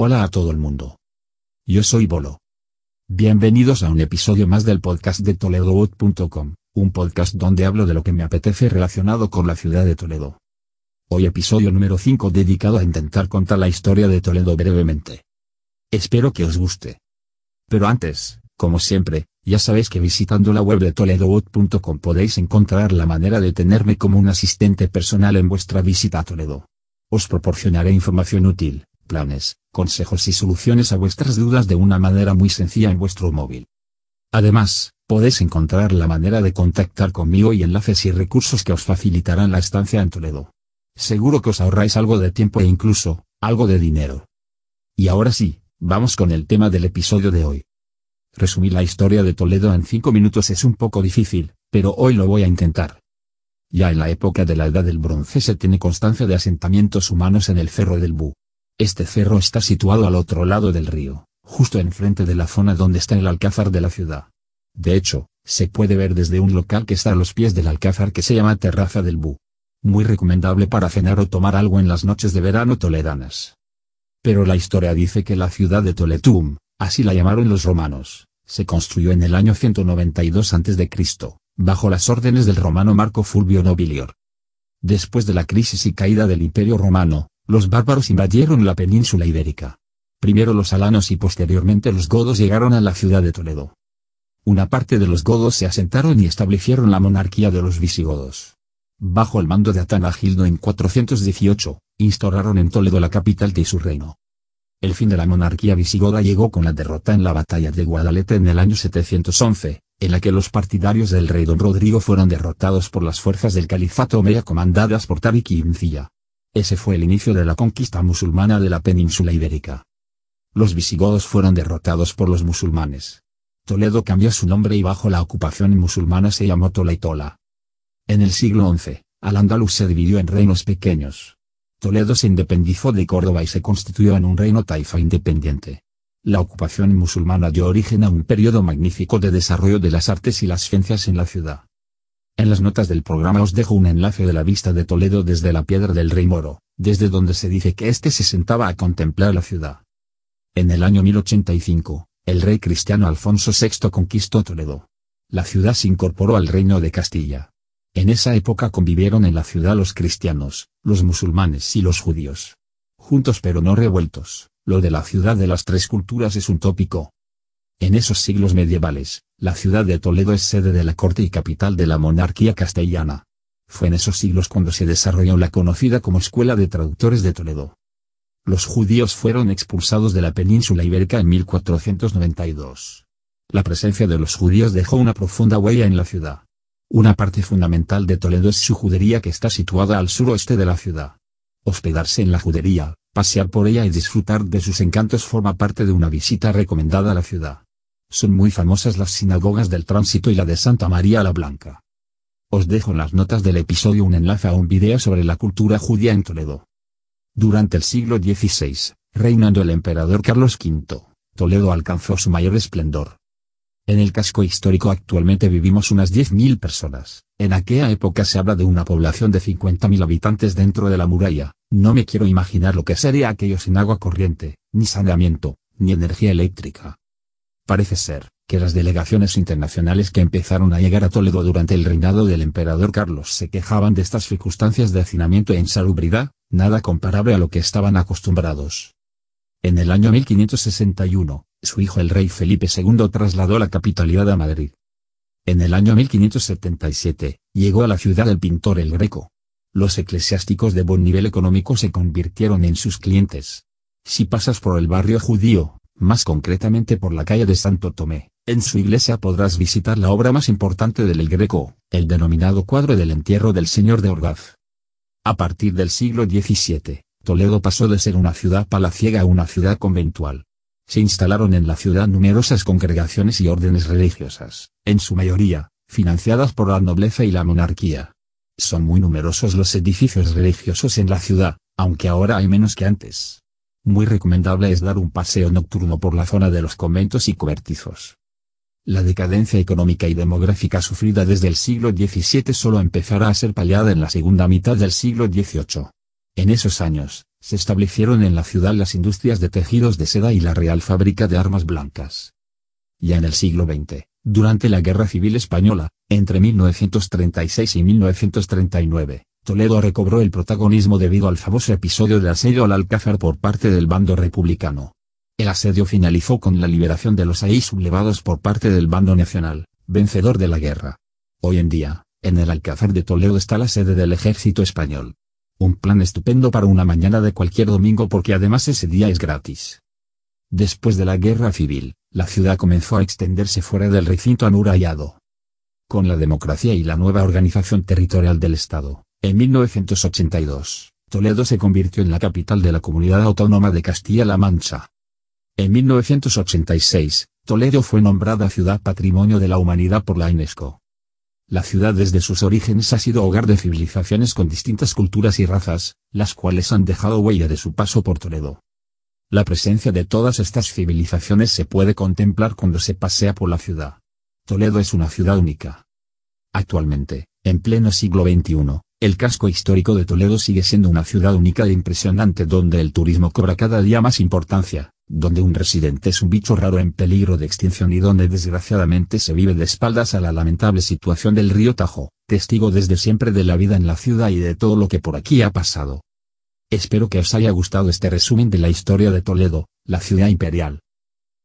Hola a todo el mundo. Yo soy Bolo. Bienvenidos a un episodio más del podcast de ToledoWood.com, un podcast donde hablo de lo que me apetece relacionado con la ciudad de Toledo. Hoy episodio número 5 dedicado a intentar contar la historia de Toledo brevemente. Espero que os guste. Pero antes, como siempre, ya sabéis que visitando la web de ToledoWood.com podéis encontrar la manera de tenerme como un asistente personal en vuestra visita a Toledo. Os proporcionaré información útil, planes, consejos y soluciones a vuestras dudas de una manera muy sencilla en vuestro móvil. Además, podéis encontrar la manera de contactar conmigo y enlaces y recursos que os facilitarán la estancia en Toledo. Seguro que os ahorráis algo de tiempo e incluso, algo de dinero. Y ahora sí, vamos con el tema del episodio de hoy. Resumir la historia de Toledo en 5 minutos es un poco difícil, pero hoy lo voy a intentar. Ya en la época de la Edad del Bronce se tiene constancia de asentamientos humanos en el Cerro del Bú. Este cerro está situado al otro lado del río, justo enfrente de la zona donde está el alcázar de la ciudad. De hecho, se puede ver desde un local que está a los pies del alcázar que se llama Terraza del Bú. Muy recomendable para cenar o tomar algo en las noches de verano toledanas. Pero la historia dice que la ciudad de Toletum, así la llamaron los romanos, se construyó en el año 192 a.C., bajo las órdenes del romano Marco Fulvio Nobilior. Después de la crisis y caída del Imperio Romano, los bárbaros invadieron la península ibérica. Primero los alanos y posteriormente los godos llegaron a la ciudad de Toledo. Una parte de los godos se asentaron y establecieron la monarquía de los visigodos. Bajo el mando de Atanagildo en 418, instauraron en Toledo la capital de su reino. El fin de la monarquía visigoda llegó con la derrota en la batalla de Guadalete en el año 711, en la que los partidarios del rey don Rodrigo fueron derrotados por las fuerzas del califato omeya comandadas por Tariq y Incilla. Ese fue el inicio de la conquista musulmana de la península ibérica. Los visigodos fueron derrotados por los musulmanes. Toledo cambió su nombre y bajo la ocupación musulmana se llamó Tolaitola. En el siglo XI, Al-Ándalus se dividió en reinos pequeños. Toledo se independizó de Córdoba y se constituyó en un reino taifa independiente. La ocupación musulmana dio origen a un periodo magnífico de desarrollo de las artes y las ciencias en la ciudad. En las notas del programa os dejo un enlace de la vista de Toledo desde la Piedra del Rey Moro, desde donde se dice que éste se sentaba a contemplar la ciudad. En el año 1085, el rey cristiano Alfonso VI conquistó Toledo. La ciudad se incorporó al reino de Castilla. En esa época convivieron en la ciudad los cristianos, los musulmanes y los judíos. Juntos pero no revueltos, lo de la ciudad de las tres culturas es un tópico, en esos siglos medievales, la ciudad de Toledo es sede de la corte y capital de la monarquía castellana. Fue en esos siglos cuando se desarrolló la conocida como Escuela de Traductores de Toledo. Los judíos fueron expulsados de la península ibérica en 1492. La presencia de los judíos dejó una profunda huella en la ciudad. Una parte fundamental de Toledo es su judería que está situada al suroeste de la ciudad. Hospedarse en la judería, pasear por ella y disfrutar de sus encantos forma parte de una visita recomendada a la ciudad. Son muy famosas las sinagogas del tránsito y la de Santa María la Blanca. Os dejo en las notas del episodio un enlace a un video sobre la cultura judía en Toledo. Durante el siglo XVI, reinando el emperador Carlos V, Toledo alcanzó su mayor esplendor. En el casco histórico actualmente vivimos unas 10.000 personas, en aquella época se habla de una población de 50.000 habitantes dentro de la muralla, no me quiero imaginar lo que sería aquello sin agua corriente, ni saneamiento, ni energía eléctrica. Parece ser, que las delegaciones internacionales que empezaron a llegar a Toledo durante el reinado del emperador Carlos se quejaban de estas circunstancias de hacinamiento e insalubridad, nada comparable a lo que estaban acostumbrados. En el año 1561, su hijo el rey Felipe II trasladó la capitalidad a Madrid. En el año 1577, llegó a la ciudad el pintor El Greco. Los eclesiásticos de buen nivel económico se convirtieron en sus clientes. Si pasas por el barrio judío, más concretamente por la calle de Santo Tomé, en su iglesia podrás visitar la obra más importante del El Greco, el denominado cuadro del entierro del Señor de Orgaz. A partir del siglo XVII, Toledo pasó de ser una ciudad palaciega a una ciudad conventual. Se instalaron en la ciudad numerosas congregaciones y órdenes religiosas, en su mayoría, financiadas por la nobleza y la monarquía. Son muy numerosos los edificios religiosos en la ciudad, aunque ahora hay menos que antes. Muy recomendable es dar un paseo nocturno por la zona de los conventos y cobertizos. La decadencia económica y demográfica sufrida desde el siglo XVII solo empezará a ser paliada en la segunda mitad del siglo XVIII. En esos años, se establecieron en la ciudad las industrias de tejidos de seda y la Real Fábrica de Armas Blancas. Ya en el siglo XX, durante la Guerra Civil Española, entre 1936 y 1939, Toledo recobró el protagonismo debido al famoso episodio del asedio al Alcázar por parte del bando republicano. El asedio finalizó con la liberación de los ahí sublevados por parte del bando nacional, vencedor de la guerra. Hoy en día, en el Alcázar de Toledo está la sede del ejército español. Un plan estupendo para una mañana de cualquier domingo porque además ese día es gratis. Después de la guerra civil, la ciudad comenzó a extenderse fuera del recinto amurallado. Con la democracia y la nueva organización territorial del Estado, en 1982, Toledo se convirtió en la capital de la comunidad autónoma de Castilla-La Mancha. En 1986, Toledo fue nombrada Ciudad Patrimonio de la Humanidad por la UNESCO. La ciudad desde sus orígenes ha sido hogar de civilizaciones con distintas culturas y razas, las cuales han dejado huella de su paso por Toledo. La presencia de todas estas civilizaciones se puede contemplar cuando se pasea por la ciudad. Toledo es una ciudad única. Actualmente, en pleno siglo XXI, el casco histórico de Toledo sigue siendo una ciudad única e impresionante donde el turismo cobra cada día más importancia, donde un residente es un bicho raro en peligro de extinción y donde desgraciadamente se vive de espaldas a la lamentable situación del río Tajo, testigo desde siempre de la vida en la ciudad y de todo lo que por aquí ha pasado. Espero que os haya gustado este resumen de la historia de Toledo, la ciudad imperial.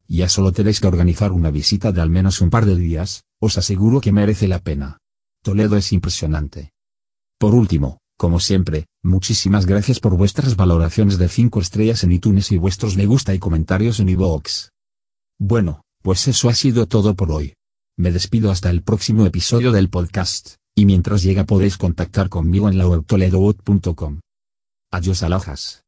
Ya solo tenéis que organizar una visita de al menos un par de días, os aseguro que merece la pena. Toledo es impresionante. Por último, como siempre, muchísimas gracias por vuestras valoraciones de 5 estrellas en iTunes y vuestros me gusta y comentarios en iVoox. Bueno, pues eso ha sido todo por hoy. Me despido hasta el próximo episodio del podcast, y mientras llega podéis contactar conmigo en la web. Adiós alajas.